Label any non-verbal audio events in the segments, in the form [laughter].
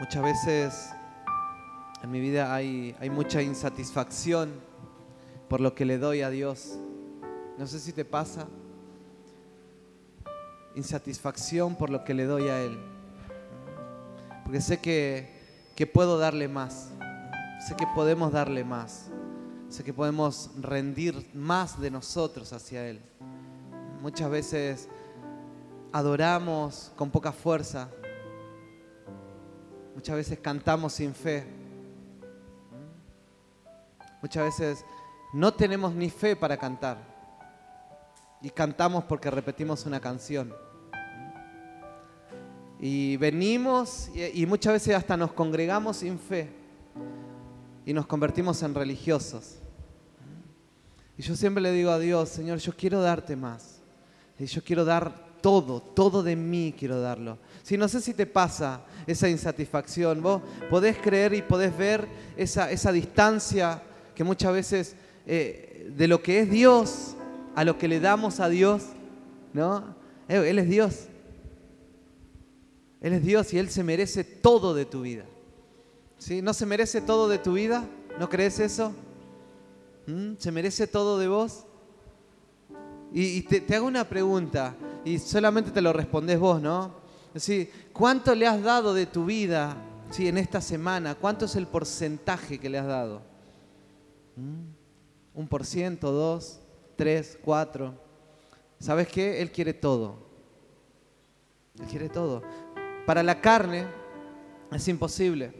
Muchas veces en mi vida hay, mucha insatisfacción por lo que le doy a Dios. No sé si te pasa. Insatisfacción por lo que le doy a Él. Porque sé que puedo darle más. Sé que podemos darle más. Sé que podemos rendir más de nosotros hacia Él. Muchas veces adoramos con poca fuerza. Muchas veces cantamos sin fe. Muchas veces no tenemos ni fe para cantar. Y cantamos porque repetimos una canción. Y venimos y, muchas veces hasta nos congregamos sin fe. Y nos convertimos en religiosos. Y yo siempre le digo a Dios, Señor, yo quiero darte más. Y yo quiero dar todo, todo de mí quiero darlo. Si no sé si te pasa esa insatisfacción, vos podés creer y podés ver esa, esa distancia que muchas veces eh, de lo que es Dios a lo que le damos a Dios, ¿no? Eh, él es Dios. Él es Dios y Él se merece todo de tu vida. ¿Sí? ¿No se merece todo de tu vida? ¿No crees eso? ¿Mm? ¿Se merece todo de vos? Y, te, hago una pregunta y solamente te lo respondes vos, ¿no? Sí, ¿Cuánto le has dado de tu vida sí, en esta semana? ¿Cuánto es el porcentaje que le has dado? ¿Mm? ¿Un por ciento, dos, tres, cuatro? ¿Sabes qué? Él quiere todo. Él quiere todo. Para la carne es imposible.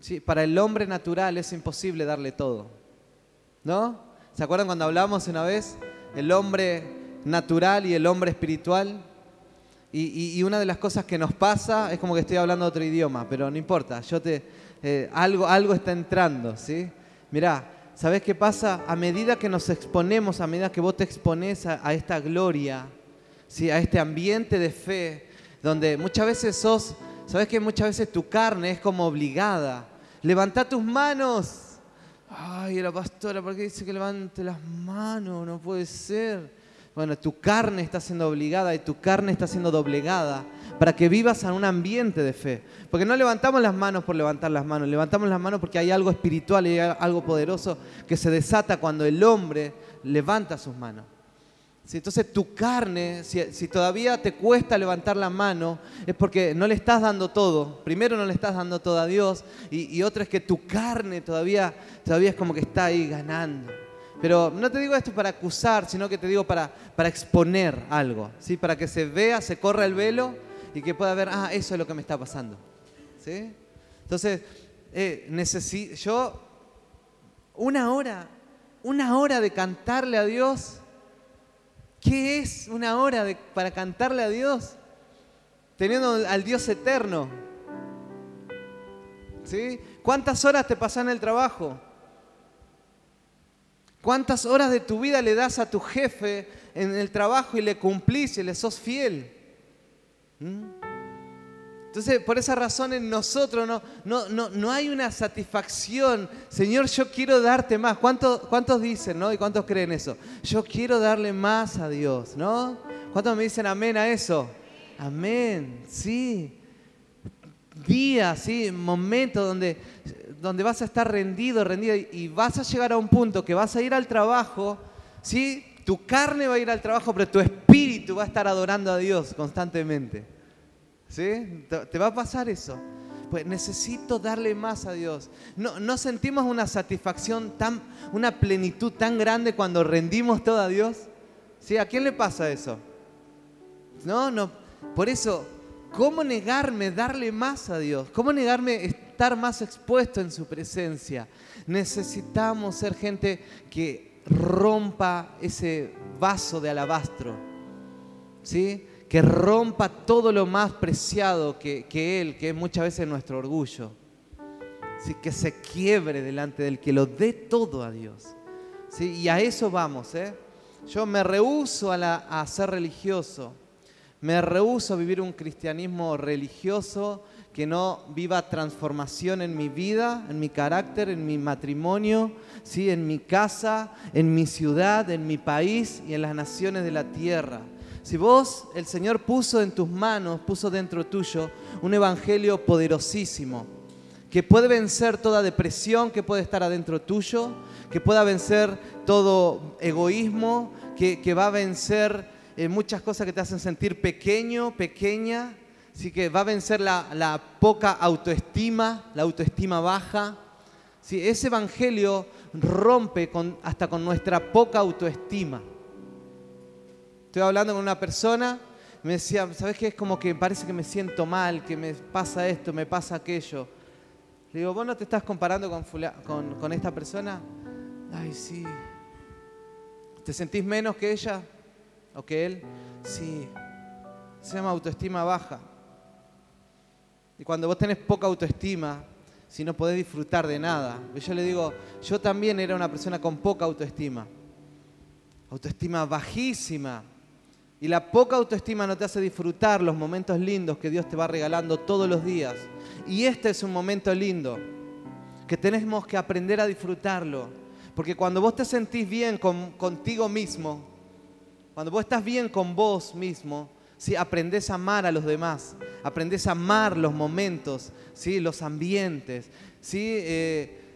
Sí, para el hombre natural es imposible darle todo. ¿No? ¿Se acuerdan cuando hablamos una vez? El hombre natural y el hombre espiritual. Y, una de las cosas que nos pasa es como que estoy hablando otro idioma, pero no importa, yo te, eh, algo, algo está entrando, ¿sí? Mirá, ¿sabes qué pasa? A medida que nos exponemos, a medida que vos te expones a, esta gloria, ¿sí? a este ambiente de fe, donde muchas veces sos, ¿sabes que muchas veces tu carne es como obligada? Levanta tus manos, Ay, la pastora, ¿por qué dice que levante las manos? No puede ser. Bueno, tu carne está siendo obligada y tu carne está siendo doblegada para que vivas en un ambiente de fe. Porque no levantamos las manos por levantar las manos, levantamos las manos porque hay algo espiritual y hay algo poderoso que se desata cuando el hombre levanta sus manos entonces tu carne, si, todavía te cuesta levantar la mano, es porque no le estás dando todo. Primero no le estás dando todo a Dios y, y otra es que tu carne todavía, todavía es como que está ahí ganando. Pero no te digo esto para acusar, sino que te digo para, para exponer algo, ¿sí? para que se vea, se corra el velo y que pueda ver, ah, eso es lo que me está pasando. ¿sí? Entonces, eh, necesito, yo, una hora, una hora de cantarle a Dios ¿Qué es una hora para cantarle a Dios? Teniendo al Dios eterno. ¿Sí? ¿Cuántas horas te pasan en el trabajo? ¿Cuántas horas de tu vida le das a tu jefe en el trabajo y le cumplís y le sos fiel? ¿Mm? Entonces, por esa razón en nosotros no, no, no, no hay una satisfacción. Señor, yo quiero darte más. ¿Cuántos, ¿Cuántos dicen, no? ¿Y cuántos creen eso? Yo quiero darle más a Dios, ¿no? ¿Cuántos me dicen amén a eso? Amén, sí. Días, sí, momentos donde, donde vas a estar rendido, rendida y vas a llegar a un punto que vas a ir al trabajo, ¿sí? Tu carne va a ir al trabajo, pero tu espíritu va a estar adorando a Dios constantemente. ¿Sí? ¿Te va a pasar eso? Pues necesito darle más a Dios. No, no sentimos una satisfacción tan, una plenitud tan grande cuando rendimos todo a Dios. ¿Sí? ¿A quién le pasa eso? No, no. Por eso, ¿cómo negarme darle más a Dios? ¿Cómo negarme estar más expuesto en su presencia? Necesitamos ser gente que rompa ese vaso de alabastro. ¿Sí? que rompa todo lo más preciado que, Él, que es muchas veces nuestro orgullo. ¿Sí? Que se quiebre delante del que lo dé todo a Dios. ¿Sí? Y a eso vamos. ¿eh? Yo me rehuso a, a ser religioso. Me rehuso a vivir un cristianismo religioso que no viva transformación en mi vida, en mi carácter, en mi matrimonio, ¿sí? en mi casa, en mi ciudad, en mi país y en las naciones de la tierra Si vos, el Señor puso en tus manos, puso dentro tuyo un evangelio poderosísimo, que puede vencer toda depresión que puede estar adentro tuyo, que pueda vencer todo egoísmo, que, va a vencer eh, muchas cosas que te hacen sentir pequeño, pequeña, Así que va a vencer la, poca autoestima, la autoestima baja. ¿Sí? Ese evangelio rompe hasta con nuestra poca autoestima. Estoy hablando con una persona, me decía, ¿sabes qué? Es como que parece que me siento mal, que me pasa esto, me pasa aquello. Le digo, ¿vos no te estás comparando con, con, con esta persona? Ay, sí. ¿Te sentís menos que ella o que él? Sí. Se llama autoestima baja. Y cuando vos tenés poca autoestima, si no podés disfrutar de nada. Yo le digo, yo también era una persona con poca autoestima. Autoestima bajísima. Y la poca autoestima no te hace disfrutar los momentos lindos que Dios te va regalando todos los días. Y este es un momento lindo, que tenemos que aprender a disfrutarlo. Porque cuando vos te sentís bien contigo mismo, cuando vos estás bien con vos mismo, ¿sí? Aprendés a amar a los demás, aprendés a amar los momentos, ¿sí? los ambientes. ¿sí? Eh,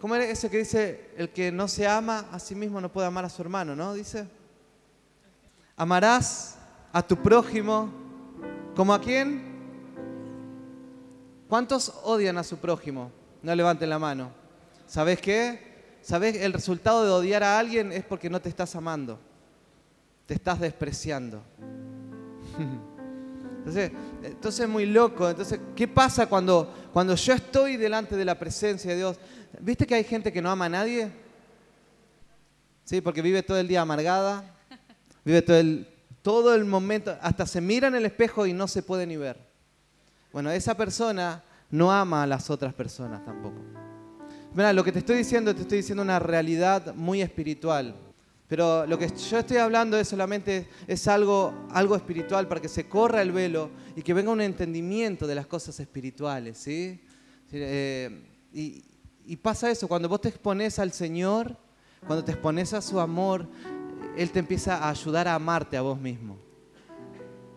¿Cómo es ese que dice, el que no se ama a sí mismo no puede amar a su hermano, ¿no? Dice, amarás a tu prójimo como a quién? ¿Cuántos odian a su prójimo? No levanten la mano. ¿Sabes qué? ¿Sabes? El resultado de odiar a alguien es porque no te estás amando. Te estás despreciando. [laughs] Entonces, entonces es muy loco. Entonces, ¿qué pasa cuando, cuando yo estoy delante de la presencia de Dios? ¿Viste que hay gente que no ama a nadie? Sí, porque vive todo el día amargada, vive todo el, todo el momento, hasta se mira en el espejo y no se puede ni ver. Bueno, esa persona no ama a las otras personas tampoco. Mira, lo que te estoy diciendo, te estoy diciendo una realidad muy espiritual. Pero lo que yo estoy hablando es solamente es algo, algo espiritual para que se corra el velo y que venga un entendimiento de las cosas espirituales. ¿sí? Eh, y, pasa eso, cuando vos te expones al Señor, cuando te expones a su amor, Él te empieza a ayudar a amarte a vos mismo.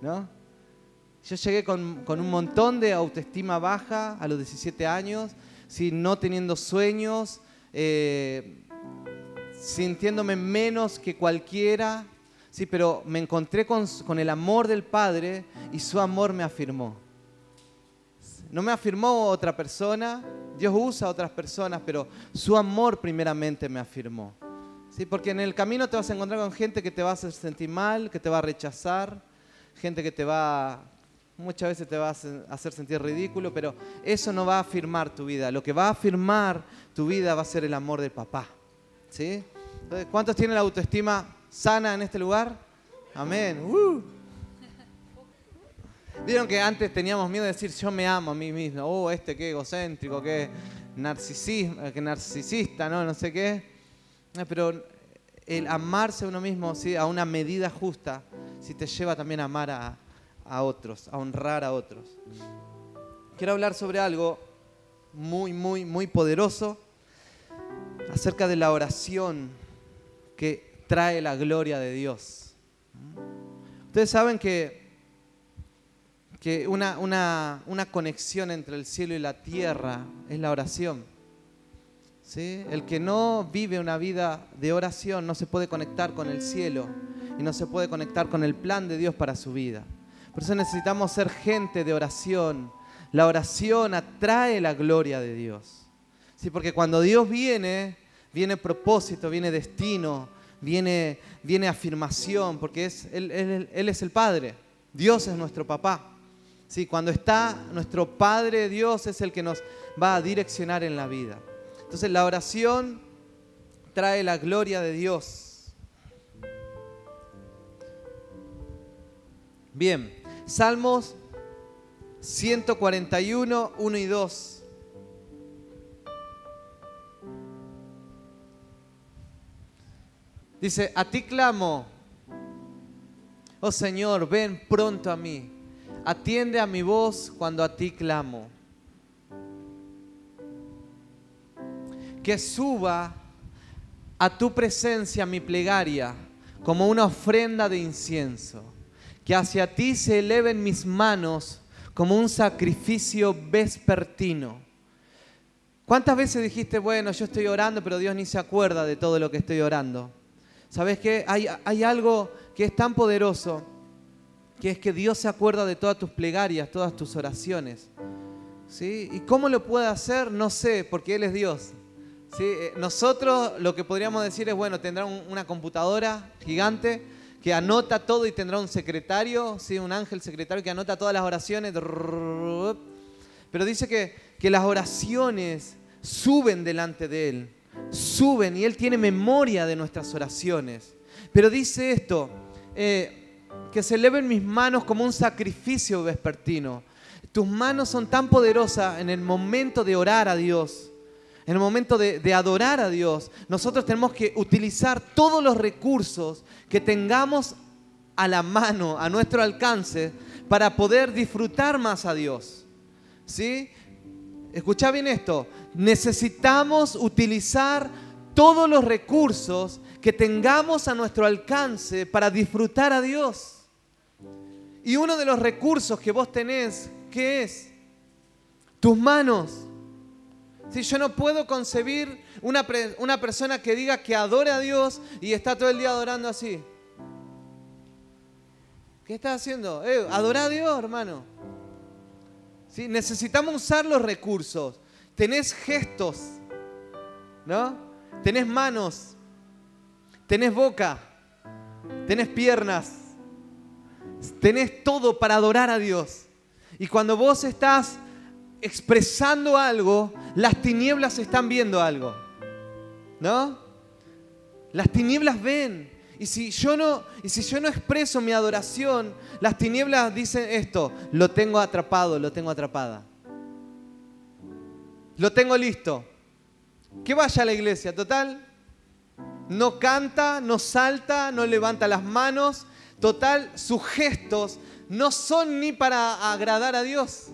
¿No? Yo llegué con, un montón de autoestima baja a los 17 años, no teniendo sueños. Eh, sintiéndome menos que cualquiera, sí, pero me encontré con, el amor del Padre y su amor me afirmó. No me afirmó otra persona, Dios usa a otras personas, pero su amor primeramente me afirmó. ¿Sí? Porque en el camino te vas a encontrar con gente que te va a hacer sentir mal, que te va a rechazar, gente que te va, muchas veces te va a hacer sentir ridículo, pero eso no va a afirmar tu vida. Lo que va a afirmar tu vida va a ser el amor del papá. ¿Sí? ¿Cuántos tienen la autoestima sana en este lugar? Amén. Uh. Vieron que antes teníamos miedo de decir yo me amo a mí mismo. Oh, este qué egocéntrico, qué, qué narcisista, ¿no? No sé qué. Eh, pero el amarse a uno mismo ¿sí? a una medida justa sí te lleva también a amar a, a otros, a honrar a otros. Quiero hablar sobre algo muy, muy, muy poderoso acerca de la oración que trae la gloria de Dios. Ustedes saben que, que una, una, conexión entre el cielo y la tierra es la oración. ¿Sí? El que no vive una vida de oración no se puede conectar con el cielo y no se puede conectar con el plan de Dios para su vida. Por eso necesitamos ser gente de oración. La oración atrae la gloria de Dios. ¿Sí? Porque cuando Dios viene, viene propósito, viene destino, viene, viene afirmación, porque es, él, es el Padre, Dios es nuestro papá. Sí, cuando está nuestro Padre Dios es el que nos va a direccionar en la vida. Entonces la oración trae la gloria de Dios. Bien, Salmos 141, 1 y 2. Dice, a ti clamo, oh Señor, ven pronto a mí, atiende a mi voz cuando a ti clamo. Que suba a tu presencia mi plegaria como una ofrenda de incienso. que hacia ti se eleven mis manos como un sacrificio vespertino. ¿Cuántas veces dijiste, bueno, yo estoy orando, pero Dios ni se acuerda de todo lo que estoy orando? ¿Sabes qué? Hay, algo que es tan poderoso, que es que Dios se acuerda de todas tus plegarias, todas tus oraciones. ¿Sí? ¿Y cómo lo puede hacer? No sé, porque Él es Dios. ¿Sí? Eh, nosotros lo que podríamos decir es, bueno, tendrá una computadora gigante que anota todo y tendrá un secretario, ¿sí? un ángel secretario que anota todas las oraciones. Pero dice que las oraciones suben delante de Él, suben y Él tiene memoria de nuestras oraciones. Pero dice esto, eh, que se eleven mis manos como un sacrificio vespertino. Tus manos son tan poderosas en el momento de orar a Dios, en el momento de, de, adorar a Dios. Nosotros tenemos que utilizar todos los recursos que tengamos a la mano, a nuestro alcance, para poder disfrutar más a Dios. ¿Sí? Escucha bien esto. Necesitamos utilizar todos los recursos que tengamos a nuestro alcance para disfrutar a Dios. Y uno de los recursos que vos tenés, ¿qué es? Tus manos. Si yo no puedo concebir una, una, persona que diga que adore a Dios y está todo el día adorando así. ¿Qué estás haciendo? Eh, adora a Dios, hermano. ¿Sí? Necesitamos usar los recursos. Tenés gestos, ¿no? Tenés manos, tenés boca, tenés piernas, tenés todo para adorar a Dios. Y cuando vos estás expresando algo, las tinieblas están viendo algo. ¿No? Las tinieblas ven. Y si yo no, y si yo no expreso mi adoración, las tinieblas dicen esto, lo tengo atrapado, lo tengo atrapada. Lo tengo listo. Que vaya a la iglesia, total. No canta, no salta, no levanta las manos. Total, sus gestos no son ni para agradar a Dios.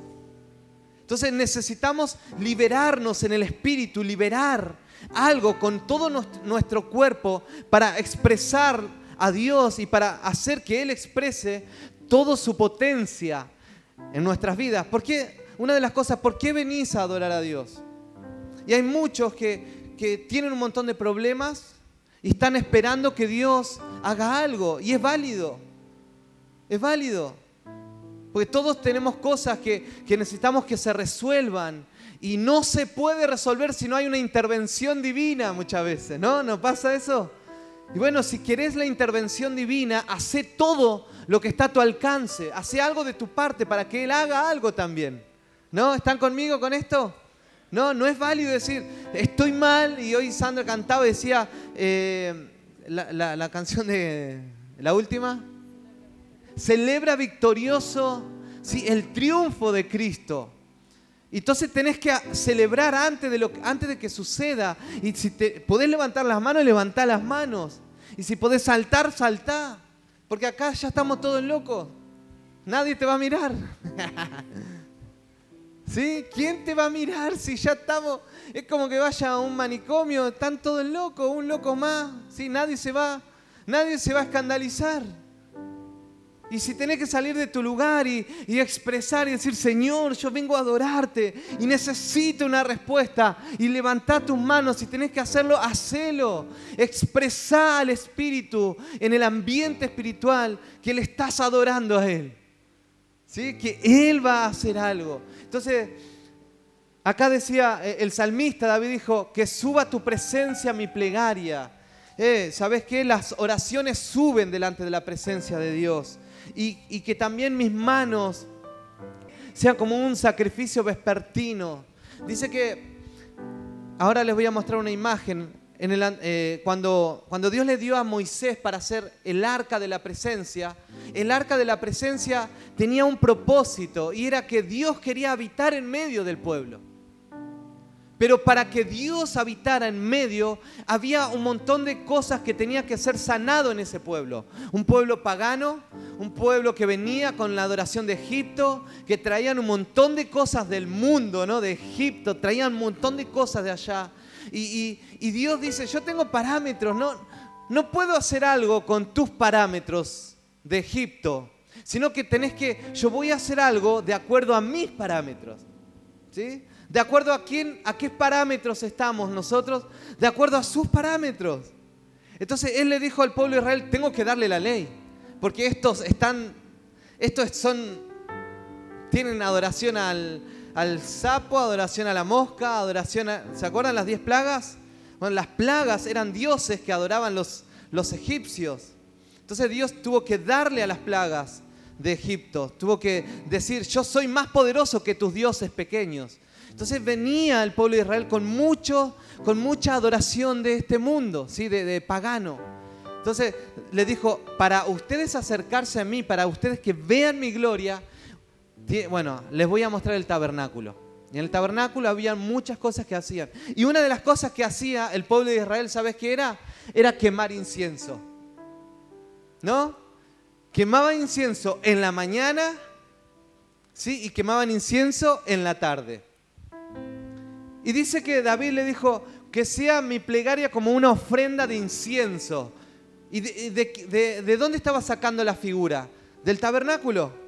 Entonces necesitamos liberarnos en el espíritu, liberar algo con todo nuestro cuerpo para expresar a Dios y para hacer que Él exprese toda su potencia en nuestras vidas. Porque una de las cosas, ¿por qué venís a adorar a Dios? Y hay muchos que, tienen un montón de problemas y están esperando que Dios haga algo. Y es válido. Es válido. Porque todos tenemos cosas que, que necesitamos que se resuelvan y no se puede resolver si no hay una intervención divina muchas veces, ¿no? ¿No pasa eso? Y bueno, si querés la intervención divina, hace todo lo que está a tu alcance, hace algo de tu parte para que Él haga algo también. ¿No? ¿Están conmigo con esto? No, no es válido decir, estoy mal, y hoy Sandra cantaba y decía eh, la, la canción de la última, celebra victorioso ¿sí? el triunfo de Cristo. Entonces tenés que celebrar antes de, lo, antes de que suceda. Y si te, podés levantar las manos, levantá las manos. Y si podés saltar, saltá. Porque acá ya estamos todos locos. Nadie te va a mirar. [laughs] ¿Sí? ¿Quién te va a mirar si ya estamos? Es como que vaya a un manicomio, están todos locos, un loco más. ¿Sí? Nadie se va, nadie se va a escandalizar. Y si tenés que salir de tu lugar y, expresar y decir, Señor, yo vengo a adorarte y necesito una respuesta, y levantar tus manos, si tenés que hacerlo, hacelo. Expresá al Espíritu en el ambiente espiritual que le estás adorando a Él. ¿Sí? Que Él va a hacer algo. Entonces, acá decía eh, el salmista, David dijo, que suba tu presencia mi plegaria. Eh, ¿Sabes qué? Las oraciones suben delante de la presencia de Dios y, que también mis manos sean como un sacrificio vespertino. Dice que, ahora les voy a mostrar una imagen, en el, eh, cuando, Dios le dio a Moisés para hacer el arca de la presencia, el arca de la presencia tenía un propósito y era que Dios quería habitar en medio del pueblo. Pero para que Dios habitara en medio, había un montón de cosas que tenía que ser sanado en ese pueblo. Un pueblo pagano, un pueblo que venía con la adoración de Egipto, que traían un montón de cosas del mundo, ¿no? De Egipto, traían un montón de cosas de allá. Y, Dios dice, yo tengo parámetros, no, no puedo hacer algo con tus parámetros de Egipto. sino que tenés que, yo voy a hacer algo de acuerdo a mis parámetros. ¿Sí? De acuerdo a quién, a qué parámetros estamos nosotros, de acuerdo a sus parámetros. Entonces él le dijo al pueblo de Israel, tengo que darle la ley, porque estos están, estos son, tienen adoración al, al sapo, adoración a la mosca, adoración a, ¿se acuerdan las diez plagas? Bueno, las plagas eran dioses que adoraban los, los egipcios. Entonces Dios tuvo que darle a las plagas de Egipto, tuvo que decir, yo soy más poderoso que tus dioses pequeños. Entonces venía el pueblo de Israel con, mucho, con mucha adoración de este mundo, ¿sí? de, de pagano. Entonces le dijo, para ustedes acercarse a mí, para ustedes que vean mi gloria, bueno, les voy a mostrar el tabernáculo. Y en el tabernáculo había muchas cosas que hacían. Y una de las cosas que hacía el pueblo de Israel, ¿sabes qué era? Era quemar incienso. ¿No? Quemaba incienso en la mañana, ¿sí? Y quemaban incienso en la tarde. Y dice que David le dijo que sea mi plegaria como una ofrenda de incienso. ¿Y de, dónde estaba sacando la figura? Del tabernáculo.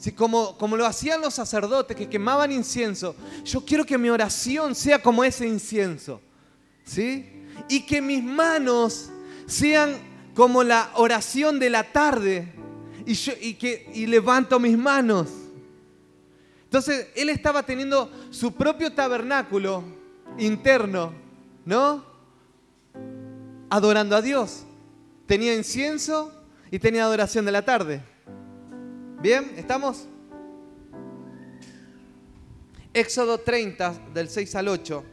Sí, como, como lo hacían los sacerdotes que quemaban incienso. Yo quiero que mi oración sea como ese incienso. ¿Sí? Y que mis manos sean como la oración de la tarde. Y, yo, y que y levanto mis manos. Entonces, él estaba teniendo su propio tabernáculo interno, ¿no? Adorando a Dios. Tenía incienso y tenía adoración de la tarde. ¿Bien? ¿Estamos? Éxodo 30, del 6 al 8.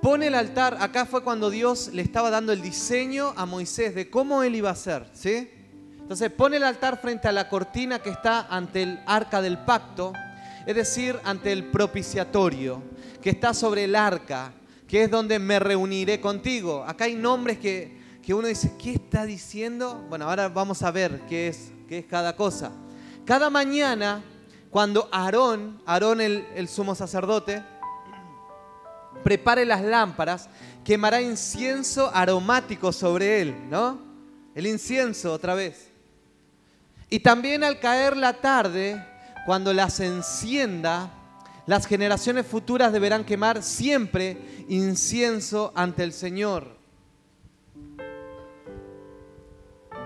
Pone el altar, acá fue cuando Dios le estaba dando el diseño a Moisés de cómo él iba a hacer, ¿sí? Entonces pone el altar frente a la cortina que está ante el arca del pacto, es decir, ante el propiciatorio, que está sobre el arca, que es donde me reuniré contigo. Acá hay nombres que, uno dice, ¿qué está diciendo? Bueno, ahora vamos a ver qué es, qué es cada cosa. Cada mañana, cuando Aarón, Aarón el, el sumo sacerdote, prepare las lámparas, quemará incienso aromático sobre él, ¿no? El incienso otra vez. Y también al caer la tarde, cuando las encienda, las generaciones futuras deberán quemar siempre incienso ante el Señor.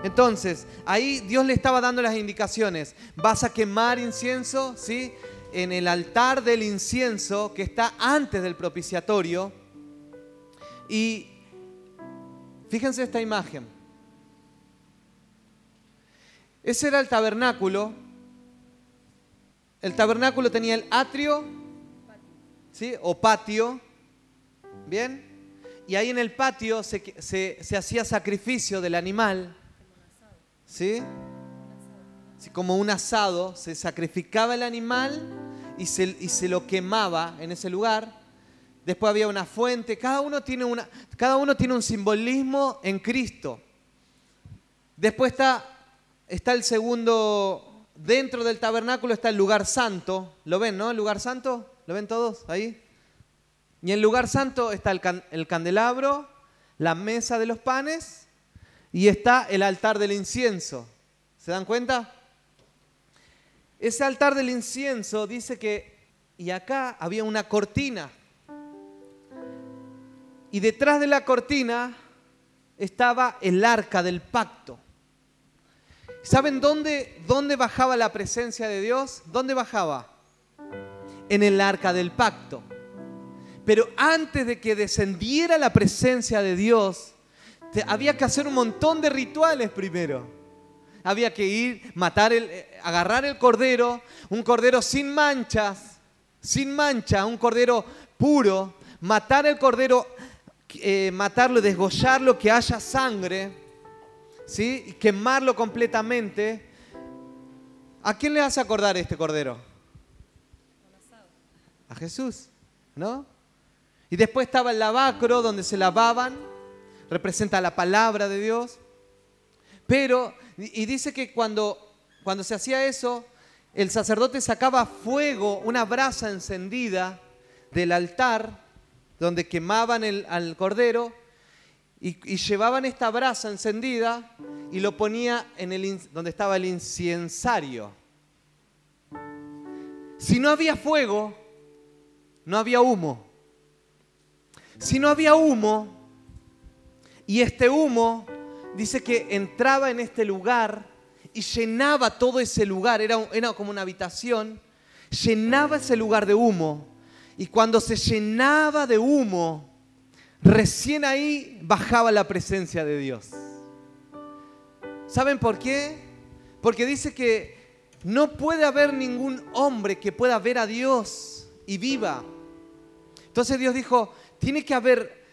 Entonces, ahí Dios le estaba dando las indicaciones. Vas a quemar incienso, ¿sí? En el altar del incienso que está antes del propiciatorio. Y fíjense esta imagen. Ese era el tabernáculo. El tabernáculo tenía el atrio, ¿sí? O patio. ¿Bien? Y ahí en el patio se, hacía sacrificio del animal. ¿Sí? como un asado, se sacrificaba el animal y se, y se, lo quemaba en ese lugar. Después había una fuente, cada uno, tiene una, cada uno tiene un simbolismo en Cristo. Después está está el segundo, dentro del tabernáculo está el lugar santo. ¿Lo ven, no? El lugar santo, ¿lo ven todos ahí? Y en el lugar santo está el, el candelabro, la mesa de los panes y está el altar del incienso. ¿Se dan cuenta? Ese altar del incienso dice que, y acá había una cortina. Y detrás de la cortina estaba el arca del pacto. ¿Saben dónde, dónde bajaba la presencia de Dios? ¿Dónde bajaba? En el arca del pacto. Pero antes de que descendiera la presencia de Dios, había que hacer un montón de rituales primero. Había que ir, matar el, eh, agarrar el cordero, un cordero sin manchas, sin mancha, un cordero puro, matar el cordero, eh, matarlo, desgollarlo, que haya sangre ¿sí? quemarlo completamente. ¿A quién le hace acordar este cordero? A Jesús, ¿no? Y después estaba el lavacro donde se lavaban, representa la palabra de Dios. Pero, y dice que cuando, cuando se hacía eso, el sacerdote sacaba fuego, una brasa encendida del altar donde quemaban el, al cordero y, llevaban esta brasa encendida y lo ponía en el, donde estaba el inciensario. Si no había fuego, no había humo. Si no había humo, y este humo dice que entraba en este lugar y llenaba todo ese lugar, era, era como una habitación, llenaba ese lugar de humo. Y cuando se llenaba de humo, recién ahí bajaba la presencia de Dios. ¿Saben por qué? Porque dice que no puede haber ningún hombre que pueda ver a Dios y viva. Entonces Dios dijo, tiene que haber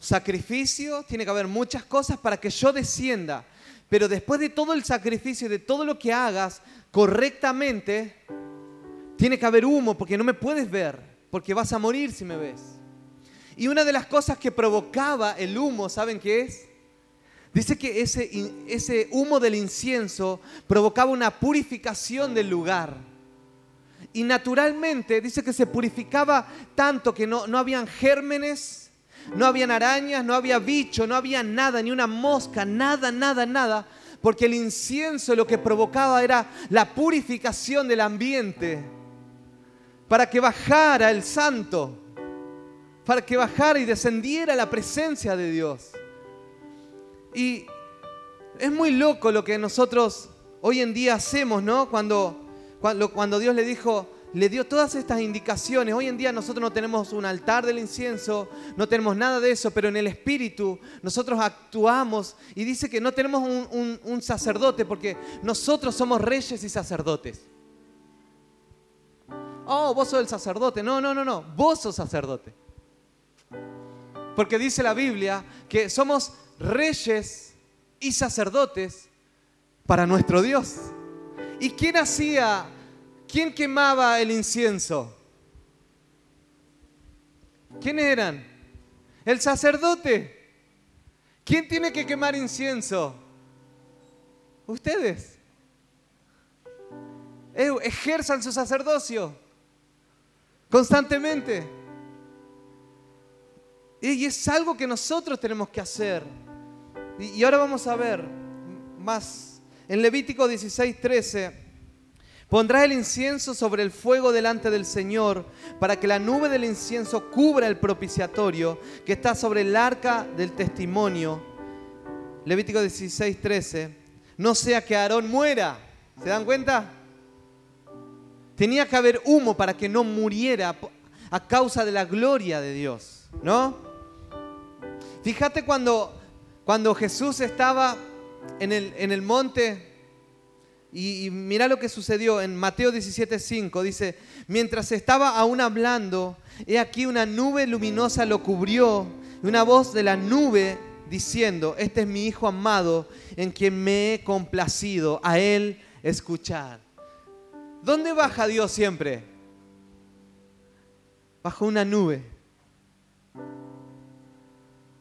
sacrificio, tiene que haber muchas cosas para que yo descienda. Pero después de todo el sacrificio, de todo lo que hagas correctamente, tiene que haber humo porque no me puedes ver, porque vas a morir si me ves. Y una de las cosas que provocaba el humo, ¿saben qué es? Dice que ese, ese humo del incienso provocaba una purificación del lugar. Y naturalmente dice que se purificaba tanto que no, no habían gérmenes, no habían arañas, no había bicho, no había nada, ni una mosca, nada, nada, nada. Porque el incienso lo que provocaba era la purificación del ambiente. Para que bajara el santo. Para que bajara y descendiera la presencia de Dios. Y es muy loco lo que nosotros hoy en día hacemos, ¿no? Cuando, cuando, cuando Dios le dijo, le dio todas estas indicaciones. Hoy en día nosotros no tenemos un altar del incienso, no tenemos nada de eso, pero en el Espíritu nosotros actuamos y dice que no tenemos un, sacerdote porque nosotros somos reyes y sacerdotes. Oh, vos sos el sacerdote. No, no, no, no, vos sos sacerdote. Porque dice la Biblia que somos reyes y sacerdotes para nuestro Dios. ¿Y quién hacía ¿Quién quemaba el incienso? ¿Quién eran? El sacerdote. ¿Quién tiene que quemar incienso? Ustedes. Ejerzan su sacerdocio constantemente. Y es algo que nosotros tenemos que hacer. Y ahora vamos a ver más. En Levítico 16, 13 Pondrá el incienso sobre el fuego delante del Señor, para que la nube del incienso cubra el propiciatorio que está sobre el arca del testimonio. Levítico 16, 13. No sea que Aarón muera. ¿Se dan cuenta? Tenía que haber humo para que no muriera a causa de la gloria de Dios, ¿no? Fíjate cuando, cuando Jesús estaba en el, en el monte y, mira lo que sucedió en Mateo 17:5. Dice, mientras estaba aún hablando, he aquí una nube luminosa lo cubrió y una voz de la nube diciendo, este es mi Hijo amado en quien me he complacido, a él escuchar. ¿Dónde baja Dios siempre? Bajo una nube.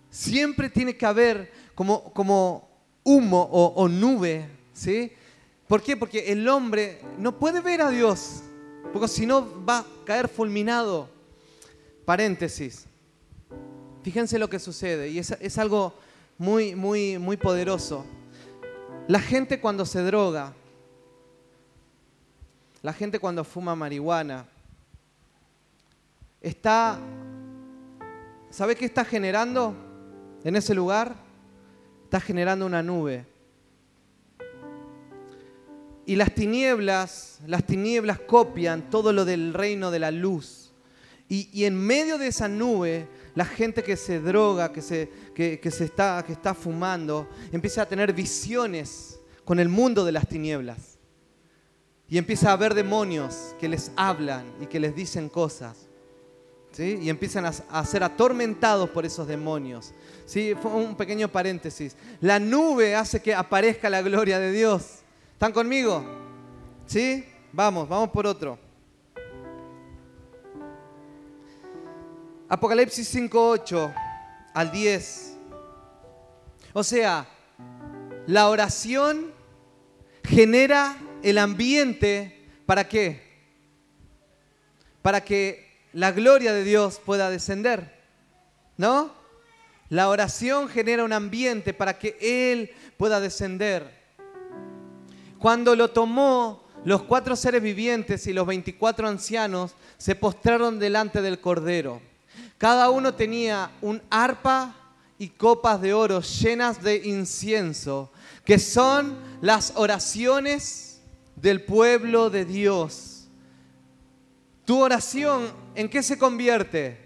Siempre tiene que haber como, como humo o, o nube, ¿sí? ¿Por qué? Porque el hombre no puede ver a Dios, porque si no va a caer fulminado. Paréntesis. Fíjense lo que sucede, y es, es algo muy, muy, muy poderoso. La gente cuando se droga, la gente cuando fuma marihuana, está, ¿sabe qué está generando en ese lugar? Está generando una nube y las tinieblas, las tinieblas copian todo lo del reino de la luz. Y, en medio de esa nube, la gente que se droga, que, se, que, se está, que está fumando, empieza a tener visiones con el mundo de las tinieblas. Y empieza a ver demonios que les hablan y que les dicen cosas. ¿sí? Y empiezan a, a, ser atormentados por esos demonios. ¿sí? Fue un pequeño paréntesis. La nube hace que aparezca la gloria de Dios. ¿Están conmigo? ¿Sí? Vamos, vamos por otro. Apocalipsis 5.8 al 10. O sea, la oración genera el ambiente para qué? Para que la gloria de Dios pueda descender. ¿No? La oración genera un ambiente para que Él pueda descender. Cuando lo tomó, los cuatro seres vivientes y los veinticuatro ancianos se postraron delante del Cordero. Cada uno tenía un arpa y copas de oro llenas de incienso, que son las oraciones del pueblo de Dios. Tu oración, ¿en qué se convierte?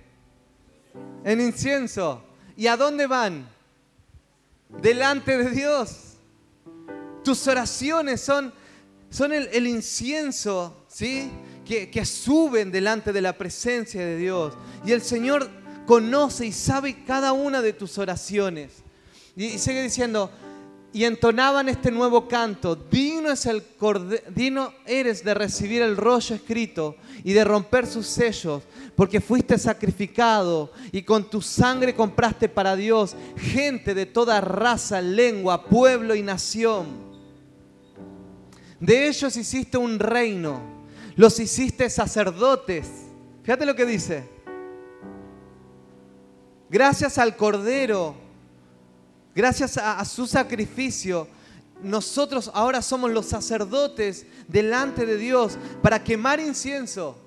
En incienso. ¿Y a dónde van? Delante de Dios. Tus oraciones son, son el, incienso, ¿sí? Que, que suben delante de la presencia de Dios. Y el Señor conoce y sabe cada una de tus oraciones. Y, sigue diciendo, y entonaban este nuevo canto, digno, es el digno eres de recibir el rollo escrito y de romper sus sellos, porque fuiste sacrificado y con tu sangre compraste para Dios gente de toda raza, lengua, pueblo y nación. De ellos hiciste un reino, los hiciste sacerdotes. Fíjate lo que dice. Gracias al Cordero, gracias a, su sacrificio, nosotros ahora somos los sacerdotes delante de Dios para quemar incienso.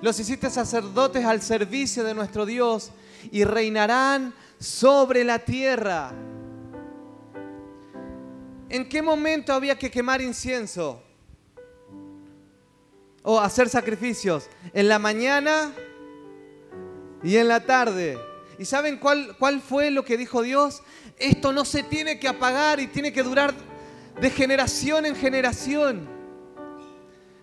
Los hiciste sacerdotes al servicio de nuestro Dios y reinarán sobre la tierra. ¿En qué momento había que quemar incienso? O hacer sacrificios. ¿En la mañana y en la tarde? ¿Y saben cuál, cuál fue lo que dijo Dios? Esto no se tiene que apagar y tiene que durar de generación en generación.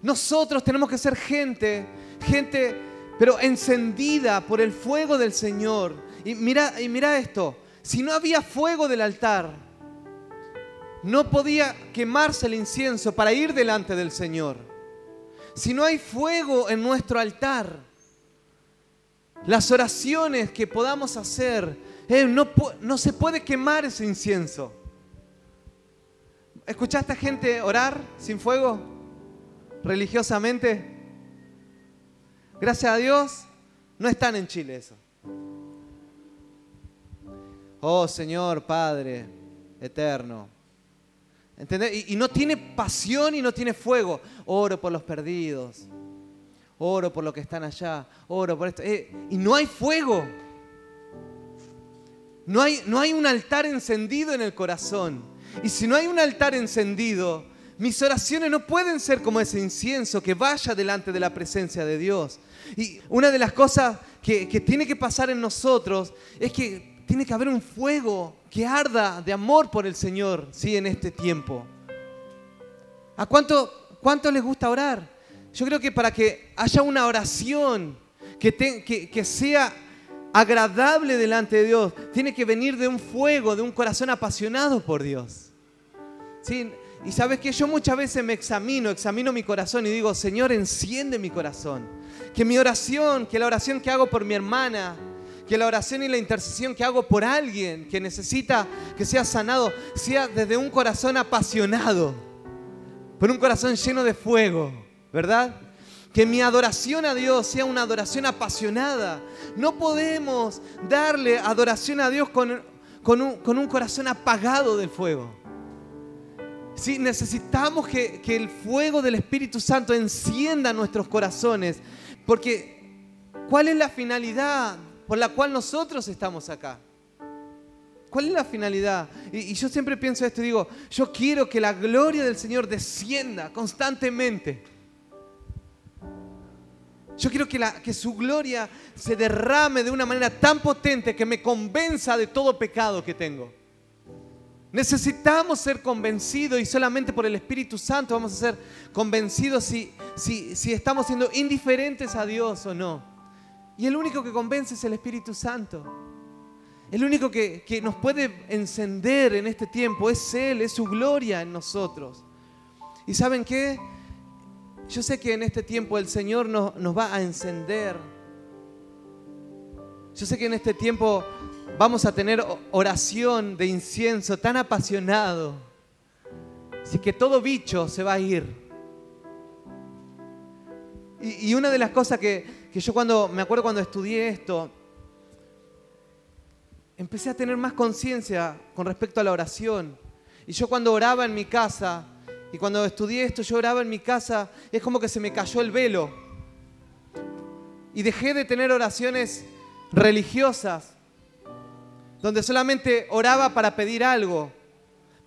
Nosotros tenemos que ser gente, gente, pero encendida por el fuego del Señor. Y mira, y mira esto, si no había fuego del altar, no podía quemarse el incienso para ir delante del Señor. Si no hay fuego en nuestro altar, las oraciones que podamos hacer, eh, no, no se puede quemar ese incienso. ¿Escuchaste a gente orar sin fuego? Religiosamente. Gracias a Dios, no están en Chile eso. Oh Señor, Padre eterno, y, no tiene pasión y no tiene fuego. Oro por los perdidos. Oro por los que están allá. Oro por esto. Eh, y no hay fuego. No hay, no hay un altar encendido en el corazón. Y si no hay un altar encendido, mis oraciones no pueden ser como ese incienso que vaya delante de la presencia de Dios. Y una de las cosas que, que tiene que pasar en nosotros es que tiene que haber un fuego que arda de amor por el Señor, sí, en este tiempo. ¿A cuánto, cuánto les gusta orar? Yo creo que para que haya una oración que, que, sea agradable delante de Dios, tiene que venir de un fuego, de un corazón apasionado por Dios. ¿Sí? Y sabes que yo muchas veces me examino, examino mi corazón y digo, Señor, enciende mi corazón. Que mi oración, que la oración que hago por mi hermana, que la oración y la intercesión que hago por alguien que necesita que sea sanado sea desde un corazón apasionado, por un corazón lleno de fuego, ¿verdad? Que mi adoración a Dios sea una adoración apasionada. No podemos darle adoración a Dios con, con, un, corazón apagado del fuego. Sí, necesitamos que, que el fuego del Espíritu Santo encienda nuestros corazones, porque ¿cuál es la finalidad por la cual nosotros estamos acá. ¿Cuál es la finalidad? Y, yo siempre pienso esto y digo, yo quiero que la gloria del Señor descienda constantemente. Yo quiero que, la, que su gloria se derrame de una manera tan potente que me convenza de todo pecado que tengo. Necesitamos ser convencidos y solamente por el Espíritu Santo vamos a ser convencidos si, si, si estamos siendo indiferentes a Dios o no. Y el único que convence es el Espíritu Santo. El único que, nos puede encender en este tiempo es Él, es su gloria en nosotros. ¿Y saben qué? Yo sé que en este tiempo el Señor nos, nos va a encender. Yo sé que en este tiempo vamos a tener oración de incienso tan apasionado. Así que todo bicho se va a ir. Y, y una de las cosas que, que yo cuando, me acuerdo cuando estudié esto, empecé a tener más conciencia con respecto a la oración. Y yo cuando oraba en mi casa, y cuando estudié esto, yo oraba en mi casa, es como que se me cayó el velo. Y dejé de tener oraciones religiosas, donde solamente oraba para pedir algo,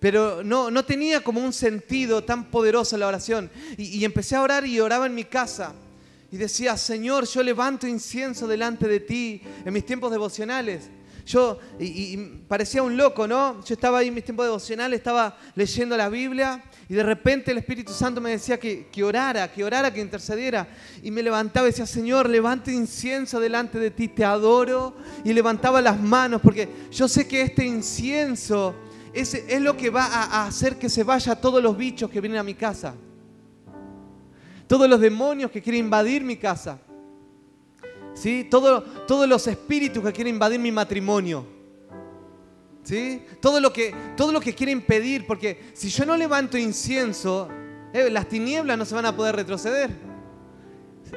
pero no, no tenía como un sentido tan poderoso la oración. Y, y empecé a orar y oraba en mi casa. Y decía, Señor, yo levanto incienso delante de ti en mis tiempos devocionales. Yo, y, parecía un loco, ¿no? Yo estaba ahí en mis tiempos devocionales, estaba leyendo la Biblia y de repente el Espíritu Santo me decía que, que orara, que orara, que intercediera. Y me levantaba y decía, Señor, levanto incienso delante de ti, te adoro. Y levantaba las manos porque yo sé que este incienso es, es lo que va a, a hacer que se vaya todos los bichos que vienen a mi casa todos los demonios que quieren invadir mi casa, ¿sí? todos los espíritus que quieren invadir mi matrimonio. ¿Sí? Todo, lo que, todo lo que quiere impedir, porque si yo no levanto incienso, eh, las tinieblas no se van a poder retroceder.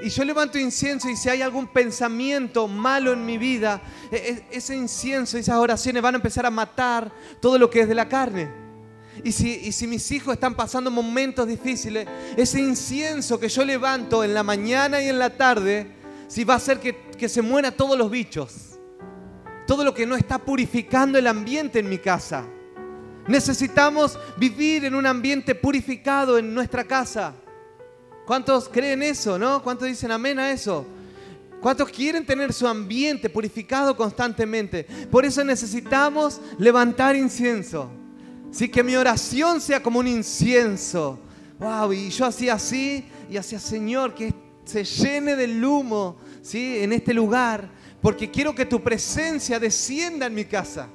Y yo levanto incienso y si hay algún pensamiento malo en mi vida, e, e, ese incienso, esas oraciones van a empezar a matar todo lo que es de la carne. Y si, mis hijos están pasando momentos difíciles, ese incienso que yo levanto en la mañana y en la tarde, si va a hacer que, que se mueran todos los bichos. Todo lo que no está purificando el ambiente en mi casa. Necesitamos vivir en un ambiente purificado en nuestra casa. ¿Cuántos creen eso, no? ¿Cuántos dicen amén a eso? ¿Cuántos quieren tener su ambiente purificado constantemente? Por eso necesitamos levantar incienso. Sí, que mi oración sea como un incienso. Wow, y yo hacía así y hacía, Señor, que se llene del humo, ¿sí? En este lugar, porque quiero que tu presencia descienda en mi casa.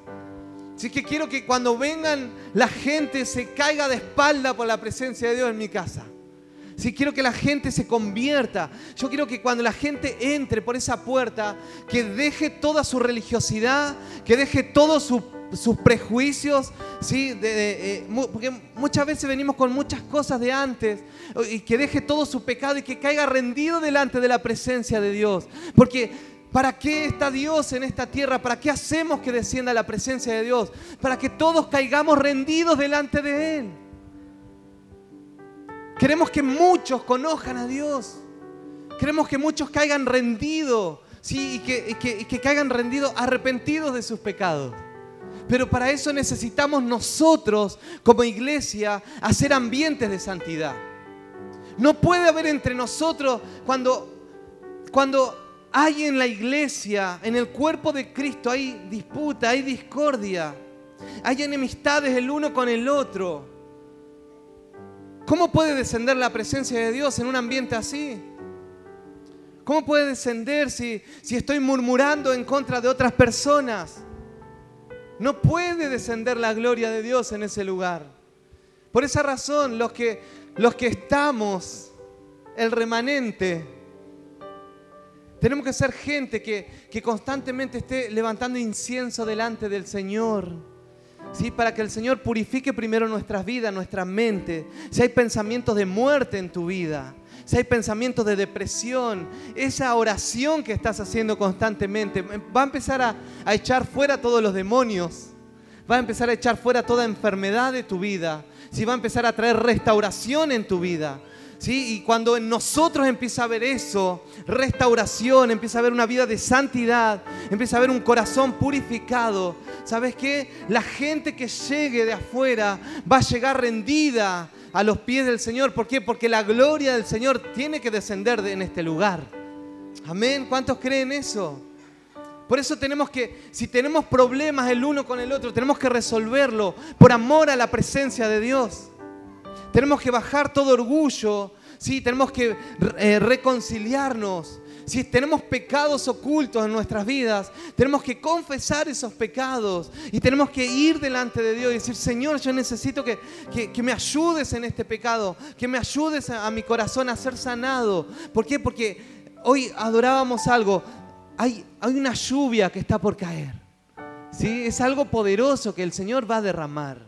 Así que quiero que cuando vengan la gente se caiga de espalda por la presencia de Dios en mi casa. Si quiero que la gente se convierta. Yo quiero que cuando la gente entre por esa puerta, que deje toda su religiosidad, que deje todo su sus prejuicios, ¿sí? Eh, porque muchas veces venimos con muchas cosas de antes y que deje todo su pecado y que caiga rendido delante de la presencia de Dios. Porque ¿para qué está Dios en esta tierra? ¿Para qué hacemos que descienda la presencia de Dios? Para que todos caigamos rendidos delante de Él. Queremos que muchos conozcan a Dios. Queremos que muchos caigan rendidos. Sí, y que, que, y que caigan rendidos, arrepentidos de sus pecados. Pero para eso necesitamos nosotros como iglesia hacer ambientes de santidad. No puede haber entre nosotros cuando, cuando hay en la iglesia, en el cuerpo de Cristo, hay disputa, hay discordia, hay enemistades el uno con el otro. ¿Cómo puede descender la presencia de Dios en un ambiente así? ¿Cómo puede descender si, si estoy murmurando en contra de otras personas? No puede descender la gloria de Dios en ese lugar. Por esa razón, los que, los que estamos, el remanente, tenemos que ser gente que, que constantemente esté levantando incienso delante del Señor. ¿Sí? Para que el Señor purifique primero nuestras vidas, nuestra mente. Si hay pensamientos de muerte en tu vida, si hay pensamientos de depresión, esa oración que estás haciendo constantemente va a empezar a, echar fuera todos los demonios, va a empezar a echar fuera toda enfermedad de tu vida, si va a empezar a traer restauración en tu vida. ¿Sí? Y cuando en nosotros empieza a haber eso, restauración, empieza a haber una vida de santidad, empieza a haber un corazón purificado, ¿sabes qué? La gente que llegue de afuera va a llegar rendida a los pies del Señor. ¿Por qué? Porque la gloria del Señor tiene que descender en este lugar. Amén. ¿Cuántos creen eso? Por eso tenemos que, si tenemos problemas el uno con el otro, tenemos que resolverlo por amor a la presencia de Dios. Tenemos que bajar todo orgullo, ¿sí? tenemos que eh, reconciliarnos. Si tenemos pecados ocultos en nuestras vidas, tenemos que confesar esos pecados y tenemos que ir delante de Dios y decir, Señor, yo necesito que, me ayudes en este pecado, que me ayudes a, mi corazón a ser sanado. ¿Por qué? Porque hoy adorábamos algo, hay, hay una lluvia que está por caer. ¿sí? Es algo poderoso que el Señor va a derramar.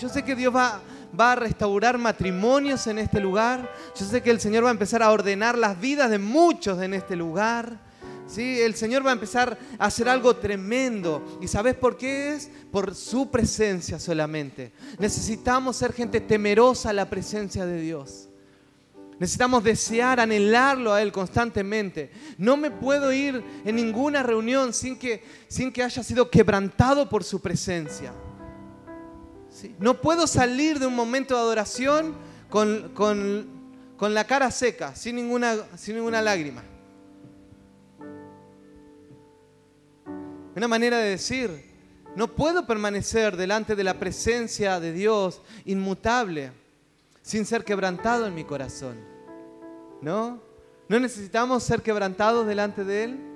Yo sé que Dios va va a restaurar matrimonios en este lugar. Yo sé que el Señor va a empezar a ordenar las vidas de muchos en este lugar. ¿Sí? El Señor va a empezar a hacer algo tremendo. ¿Y sabes por qué es? Por su presencia solamente. Necesitamos ser gente temerosa a la presencia de Dios. Necesitamos desear, anhelarlo a Él constantemente. No me puedo ir en ninguna reunión sin que, sin que haya sido quebrantado por su presencia. No puedo salir de un momento de adoración con, con la cara seca, sin ninguna, sin ninguna lágrima. Una manera de decir, no puedo permanecer delante de la presencia de Dios inmutable sin ser quebrantado en mi corazón. ¿No? ¿No necesitamos ser quebrantados delante de Él?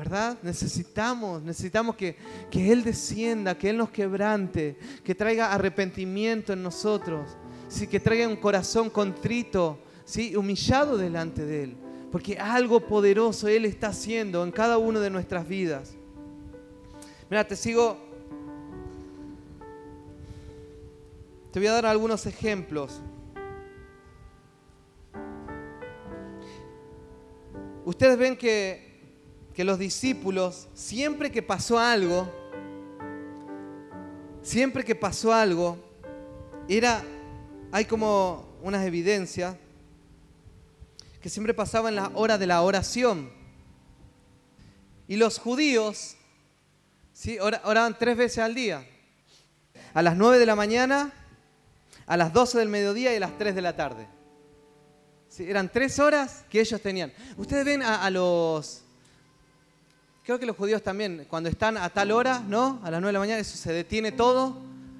¿Verdad? Necesitamos, necesitamos que, que Él descienda, que Él nos quebrante, que traiga arrepentimiento en nosotros, ¿sí? que traiga un corazón contrito, ¿sí? humillado delante de Él. Porque algo poderoso Él está haciendo en cada una de nuestras vidas. Mira, te sigo. Te voy a dar algunos ejemplos. Ustedes ven que, que los discípulos, siempre que pasó algo, siempre que pasó algo, era, hay como unas evidencias que siempre pasaba en la hora de la oración. Y los judíos ¿sí? oraban tres veces al día. A las nueve de la mañana, a las doce del mediodía y a las tres de la tarde. Eran tres horas que ellos tenían. Ustedes ven a, los... Creo que los judíos también, cuando están a tal hora, ¿no? A las nueve de la mañana, eso se detiene todo,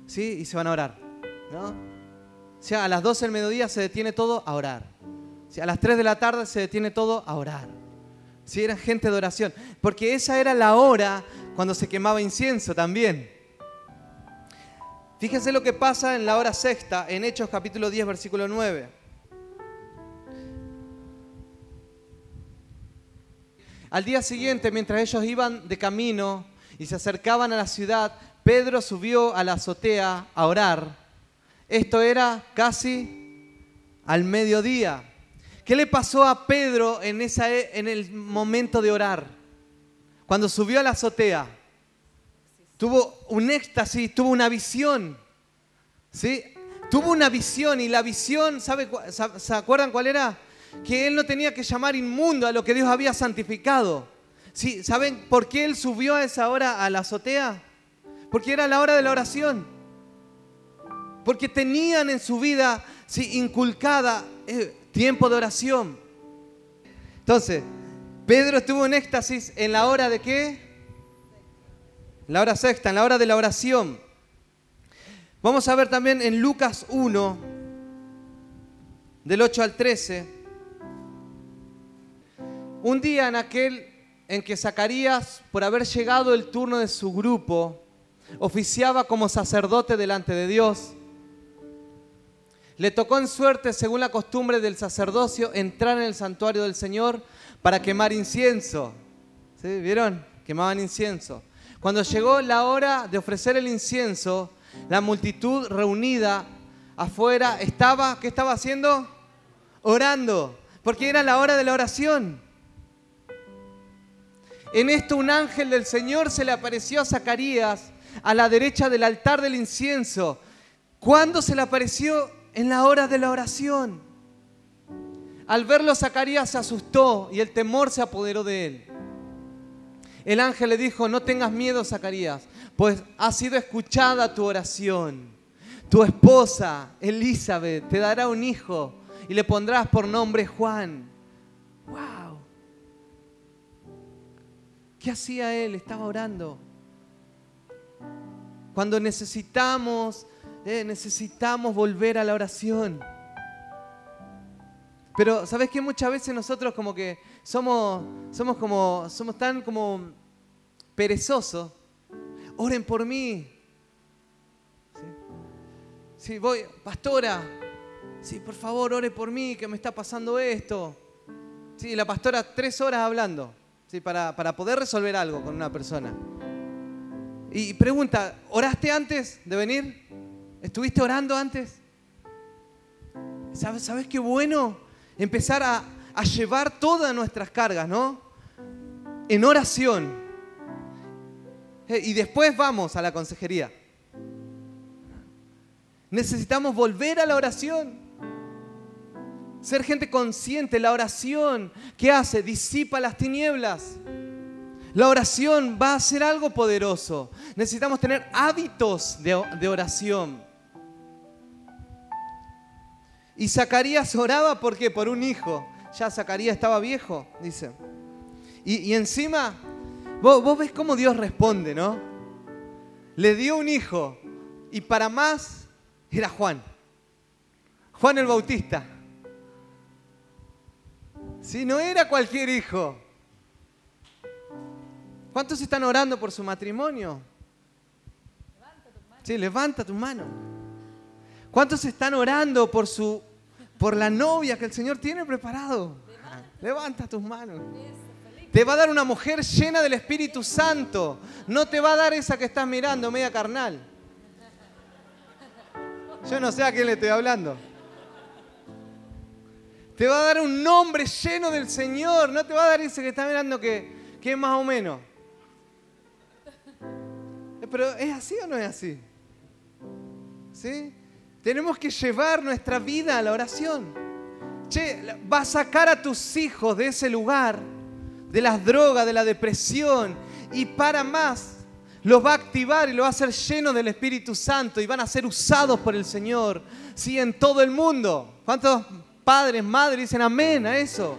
¿sí? Y se van a orar, ¿no? O sea, a las doce del mediodía se detiene todo a orar. A las tres de la tarde se detiene todo a orar. ¿Sí? Era gente de oración. Porque esa era la hora cuando se quemaba incienso también. Fíjense lo que pasa en la hora sexta, en Hechos capítulo 10, versículo 9. Al día siguiente, mientras ellos iban de camino y se acercaban a la ciudad, Pedro subió a la azotea a orar. Esto era casi al mediodía. ¿Qué le pasó a Pedro en, esa, en el momento de orar? Cuando subió a la azotea, tuvo un éxtasis, tuvo una visión. ¿Sí? Tuvo una visión y la visión, ¿sabe, ¿se acuerdan cuál era? Que él no tenía que llamar inmundo a lo que Dios había santificado. ¿Sí? ¿Saben por qué él subió a esa hora a la azotea? Porque era la hora de la oración. Porque tenían en su vida ¿sí? inculcada eh, tiempo de oración. Entonces, Pedro estuvo en éxtasis en la hora de qué? La hora sexta, en la hora de la oración. Vamos a ver también en Lucas 1, del 8 al 13. Un día en aquel en que Zacarías, por haber llegado el turno de su grupo, oficiaba como sacerdote delante de Dios. Le tocó en suerte, según la costumbre del sacerdocio, entrar en el santuario del Señor para quemar incienso. ¿Sí? ¿Vieron? Quemaban incienso. Cuando llegó la hora de ofrecer el incienso, la multitud reunida afuera estaba, ¿qué estaba haciendo? Orando, porque era la hora de la oración. En esto un ángel del Señor se le apareció a Zacarías a la derecha del altar del incienso. ¿Cuándo se le apareció? En la hora de la oración. Al verlo, Zacarías se asustó y el temor se apoderó de él. El ángel le dijo, no tengas miedo, Zacarías, pues ha sido escuchada tu oración. Tu esposa, Elizabeth, te dará un hijo y le pondrás por nombre Juan. ¡Wow! ¿Qué hacía él? Estaba orando. Cuando necesitamos, eh, necesitamos volver a la oración. Pero, ¿sabes qué? Muchas veces nosotros como que somos, somos como, somos tan como perezosos. Oren por mí. ¿Sí? voy, pastora, sí, por favor, ore por mí, que me está pasando esto. Sí, la pastora tres horas hablando, ¿sí? para, para poder resolver algo con una persona. Y pregunta, ¿oraste antes de venir? ¿Estuviste orando antes? ¿Sabes, ¿Sabes qué bueno? empezar a, llevar todas nuestras cargas, ¿no? en oración. Y después vamos a la consejería. Necesitamos volver a la oración. Ser gente consciente. La oración, ¿qué hace? Disipa las tinieblas. La oración va a ser algo poderoso. Necesitamos tener hábitos de, oración. Y Zacarías oraba, ¿por qué? Por un hijo. Ya Zacarías estaba viejo, dice. Y, y encima, vos, vos ves cómo Dios responde, ¿no? Le dio un hijo y para más era Juan. Juan el Bautista. Sí, no era cualquier hijo. ¿Cuántos están orando por su matrimonio? Sí, levanta tu mano. ¿Cuántos están orando por su por la novia que el Señor tiene preparado? Levanta tus manos. Te va a dar una mujer llena del Espíritu Santo. No te va a dar esa que estás mirando, media carnal. Yo no sé a quién le estoy hablando. Te va a dar un nombre lleno del Señor. No te va a dar ese que está mirando que, que es más o menos. Pero ¿es así o no es así? ¿Sí? Tenemos que llevar nuestra vida a la oración. Che, va a sacar a tus hijos de ese lugar, de las drogas, de la depresión, y para más, los va a activar y los va a hacer llenos del Espíritu Santo y van a ser usados por el Señor, sí, en todo el mundo. ¿Cuántos padres, madres dicen amén a eso?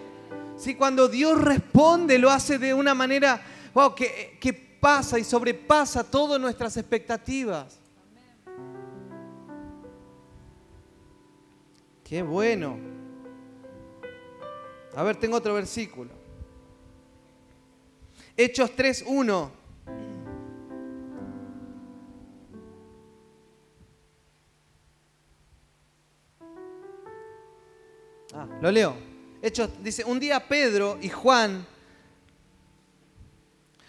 Sí, cuando Dios responde, lo hace de una manera que, que pasa y sobrepasa todas nuestras expectativas. Qué bueno. A ver, tengo otro versículo. Hechos 3.1. Ah, lo leo. Hechos, dice, un día Pedro y Juan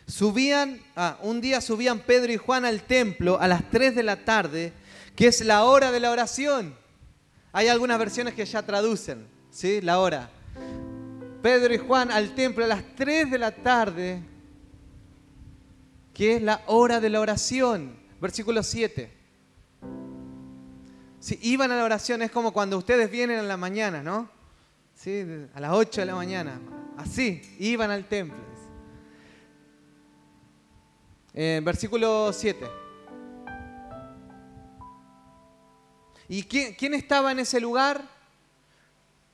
subían, ah, un día subían Pedro y Juan al templo a las 3 de la tarde, que es la hora de la oración. Hay algunas versiones que ya traducen, ¿sí? La hora. Pedro y Juan al templo a las 3 de la tarde, que es la hora de la oración. Versículo 7. Si iban a la oración, es como cuando ustedes vienen en la mañana, ¿no? ¿Sí? A las 8 de la mañana. Así, iban al templo. Eh, versículo 7. ¿Y quién, estaba en ese lugar?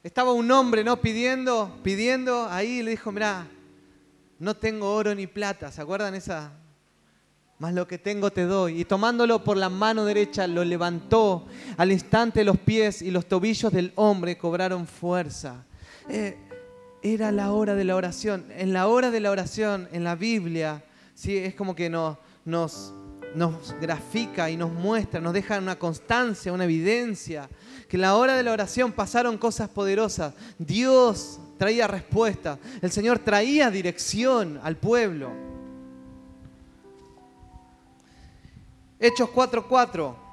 Estaba un hombre, ¿no? Pidiendo, pidiendo, ahí le dijo, mira, no tengo oro ni plata, ¿se acuerdan esa? Más lo que tengo te doy. Y tomándolo por la mano derecha, lo levantó. Al instante los pies y los tobillos del hombre cobraron fuerza. Eh, era la hora de la oración. En la hora de la oración, en la Biblia, ¿sí? es como que nos, nos, nos grafica y nos muestra, nos deja una constancia, una evidencia, que en la hora de la oración pasaron cosas poderosas. Dios traía respuesta, el Señor traía dirección al pueblo. Hechos 4:4.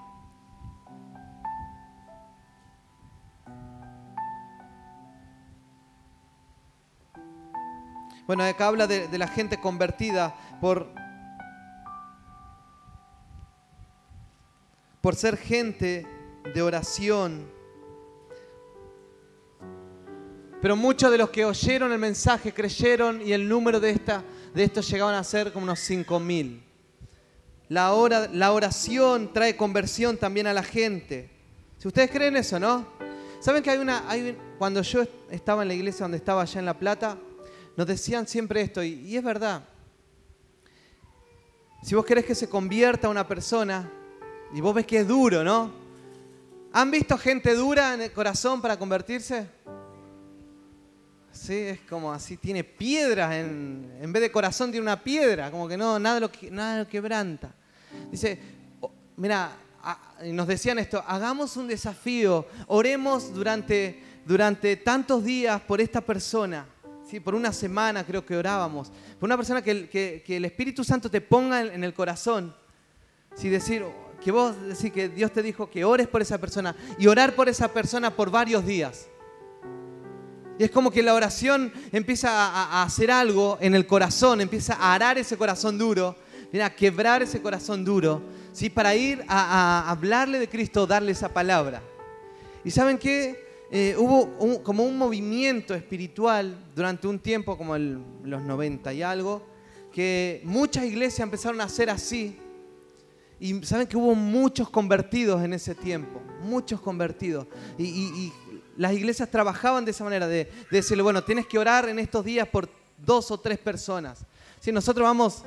Bueno, acá habla de, la gente convertida por, por ser gente de oración. Pero muchos de los que oyeron el mensaje creyeron y el número de, esta, de estos llegaban a ser como unos 5.000. La, oración trae conversión también a la gente. Si ustedes creen eso, ¿no? ¿Saben que hay una... Cuando yo estaba en la iglesia donde estaba allá en La Plata, nos decían siempre esto, y, y es verdad. Si vos querés que se convierta una persona, y vos ves que es duro, ¿no? ¿Han visto gente dura en el corazón para convertirse? Sí, es como así, tiene piedras, en, en vez de corazón tiene una piedra, como que no, nada lo, nada lo quebranta. Dice, oh, mira, nos decían esto, hagamos un desafío, oremos durante, durante tantos días por esta persona, ¿sí? por una semana creo que orábamos, por una persona que, que, el Espíritu Santo te ponga en, el corazón, ¿sí? decir, que vos decís que Dios te dijo que ores por esa persona y orar por esa persona por varios días. Y es como que la oración empieza a, hacer algo en el corazón, empieza a arar ese corazón duro, a quebrar ese corazón duro, ¿sí? para ir a, hablarle de Cristo, darle esa palabra. Y saben qué? Eh, hubo como un movimiento espiritual durante un tiempo, como los 90 y algo, que muchas iglesias empezaron a hacer así. Y saben que hubo muchos convertidos en ese tiempo, muchos convertidos. y las iglesias trabajaban de esa manera, de, decirle, bueno, tienes que orar en estos días por dos o tres personas. Si nosotros vamos,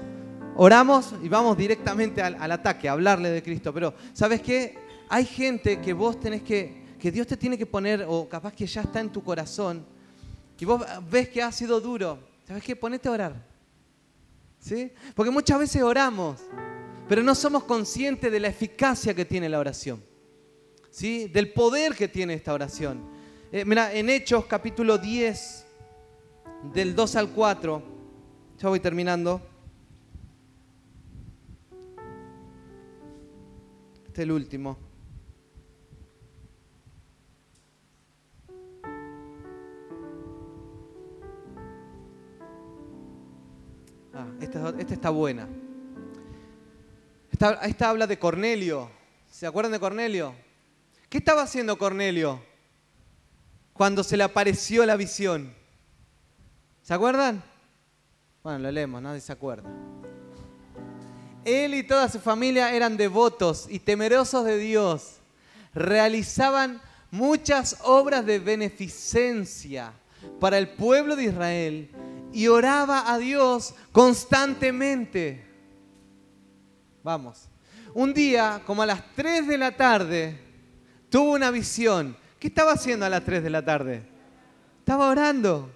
oramos y vamos directamente al, ataque, a hablarle de Cristo, pero ¿sabes qué? Hay gente que vos tenés que, que Dios te tiene que poner, o capaz que ya está en tu corazón, que vos ves que ha sido duro, ¿sabes qué? Ponete a orar. ¿Sí? Porque muchas veces oramos, pero no somos conscientes de la eficacia que tiene la oración. ¿Sí? Del poder que tiene esta oración. Eh, mira, en Hechos capítulo 10, del 2 al 4, ya voy terminando. Este es el último. Ah, esta, está buena. Esta, esta habla de Cornelio. ¿Se acuerdan de Cornelio? ¿Qué estaba haciendo Cornelio? Cuando se le apareció la visión. ¿Se acuerdan? Bueno, lo leemos, nadie se acuerda. Él y toda su familia eran devotos y temerosos de Dios. Realizaban muchas obras de beneficencia para el pueblo de Israel y oraba a Dios constantemente. Vamos. Un día, como a las 3 de la tarde, tuvo una visión ¿Qué estaba haciendo a las 3 de la tarde? Estaba orando.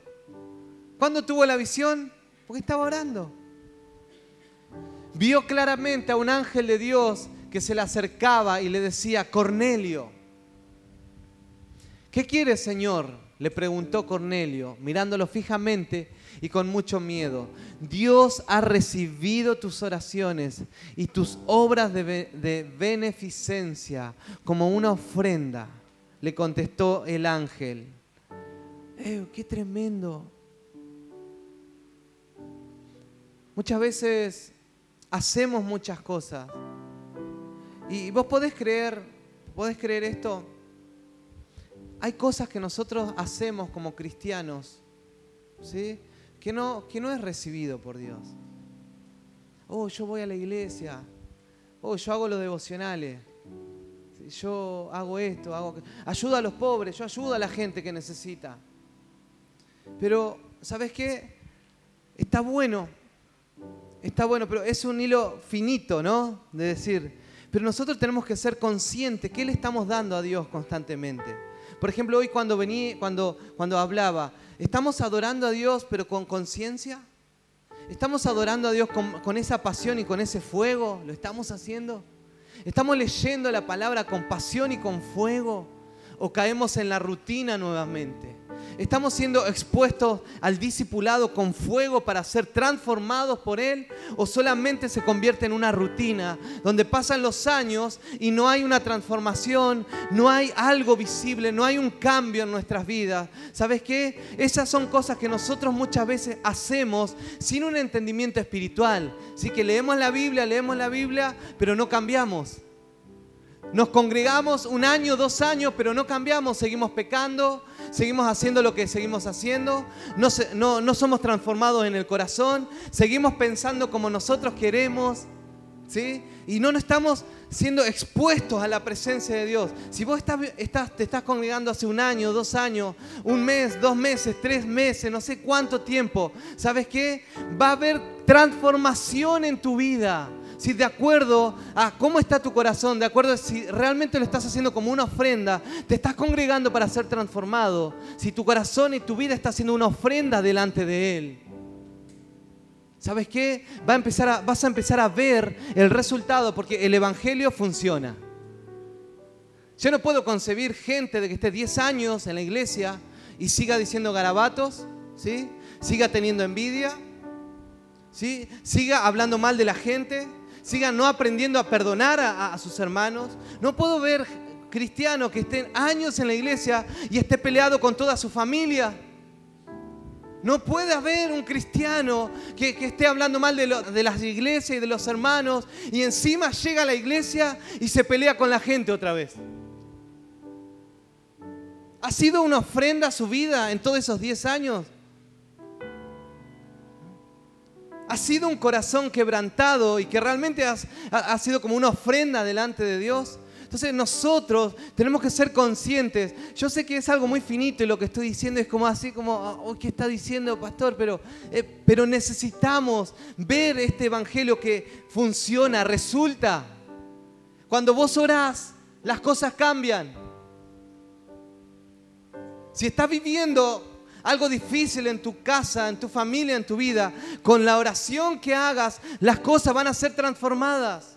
¿Cuándo tuvo la visión? Porque estaba orando. Vio claramente a un ángel de Dios que se le acercaba y le decía, Cornelio, ¿qué quieres, Señor? Le preguntó Cornelio, mirándolo fijamente y con mucho miedo. Dios ha recibido tus oraciones y tus obras de, de beneficencia como una ofrenda le contestó el ángel. Eh, ¡Qué tremendo! Muchas veces hacemos muchas cosas. Y vos podés creer, podés creer esto. Hay cosas que nosotros hacemos como cristianos, ¿sí? Que no, que no es recibido por Dios. Oh, yo voy a la iglesia. Oh, yo hago los devocionales yo hago esto, hago ayudo a los pobres, yo ayudo a la gente que necesita. Pero, ¿sabes qué? Está bueno, está bueno, pero es un hilo finito, ¿no? De decir, pero nosotros tenemos que ser conscientes, ¿qué le estamos dando a Dios constantemente? Por ejemplo, hoy cuando vení, cuando, cuando hablaba, ¿estamos adorando a Dios pero con conciencia? ¿Estamos adorando a Dios con, con esa pasión y con ese fuego? ¿Lo estamos haciendo? ¿Estamos leyendo la palabra con pasión y con fuego? ¿O caemos en la rutina nuevamente? ¿Estamos siendo expuestos al discipulado con fuego para ser transformados por Él? ¿O solamente se convierte en una rutina donde pasan los años y no hay una transformación, no hay algo visible, no hay un cambio en nuestras vidas? ¿Sabes qué? Esas son cosas que nosotros muchas veces hacemos sin un entendimiento espiritual. Sí que leemos la Biblia, leemos la Biblia, pero no cambiamos. Nos congregamos un año, dos años, pero no cambiamos, seguimos pecando, seguimos haciendo lo que seguimos haciendo, no, no, somos transformados en el corazón, seguimos pensando como nosotros queremos, ¿sí? Y no nos estamos siendo expuestos a la presencia de Dios. Si vos estás, estás, te estás congregando hace un año, dos años, un mes, dos meses, tres meses, no sé cuánto tiempo, ¿sabes qué? Va a haber transformación en tu vida si de acuerdo a cómo está tu corazón, de acuerdo a si realmente lo estás haciendo como una ofrenda, te estás congregando para ser transformado, si tu corazón y tu vida está haciendo una ofrenda delante de Él. ¿Sabes qué? Va a empezar vas a empezar a ver el resultado porque el Evangelio funciona. Yo no puedo concebir gente de que esté 10 años en la iglesia y siga diciendo garabatos, ¿sí? siga teniendo envidia, ¿sí? siga hablando mal de la gente, sigan no aprendiendo a perdonar a, sus hermanos. No puedo ver cristianos que estén años en la iglesia y esté peleado con toda su familia. No puede haber un cristiano que, esté hablando mal de, de, las iglesias y de los hermanos y encima llega a la iglesia y se pelea con la gente otra vez. ¿Ha sido una ofrenda a su vida en todos esos 10 años? ¿Ha sido un corazón quebrantado y que realmente ha sido como una ofrenda delante de Dios? Entonces nosotros tenemos que ser conscientes. Yo sé que es algo muy finito y lo que estoy diciendo es como así, como, oh, ¿qué está diciendo, pastor? Pero, eh, pero necesitamos ver este evangelio que funciona, resulta. Cuando vos orás, las cosas cambian. Si estás viviendo algo difícil en tu casa, en tu familia, en tu vida, con la oración que hagas, las cosas van a ser transformadas.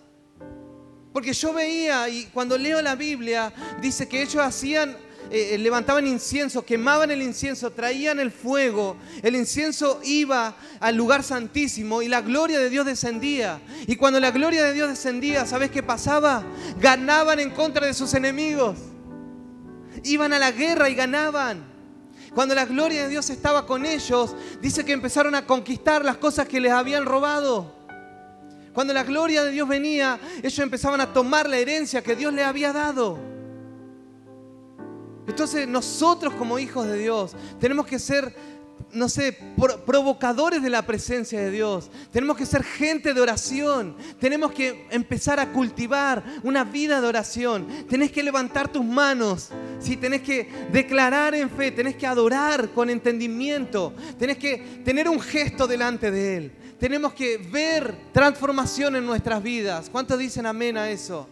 Porque yo veía, y cuando leo la Biblia, dice que ellos hacían, eh, eh, levantaban incienso, quemaban el incienso, traían el fuego, el incienso iba al lugar santísimo y la gloria de Dios descendía. Y cuando la gloria de Dios descendía, ¿sabes qué pasaba? Ganaban en contra de sus enemigos. Iban a la guerra y ganaban. Cuando la gloria de Dios estaba con ellos, dice que empezaron a conquistar las cosas que les habían robado. Cuando la gloria de Dios venía, ellos empezaban a tomar la herencia que Dios les había dado. Entonces nosotros como hijos de Dios tenemos que ser, no sé, provocadores de la presencia de Dios. Tenemos que ser gente de oración. Tenemos que empezar a cultivar una vida de oración. Tenés que levantar tus manos. ¿sí? Tenés que declarar en fe. Tenés que adorar con entendimiento. Tenés que tener un gesto delante de Él tenemos que ver transformación en nuestras vidas. ¿Cuántos dicen amén a eso?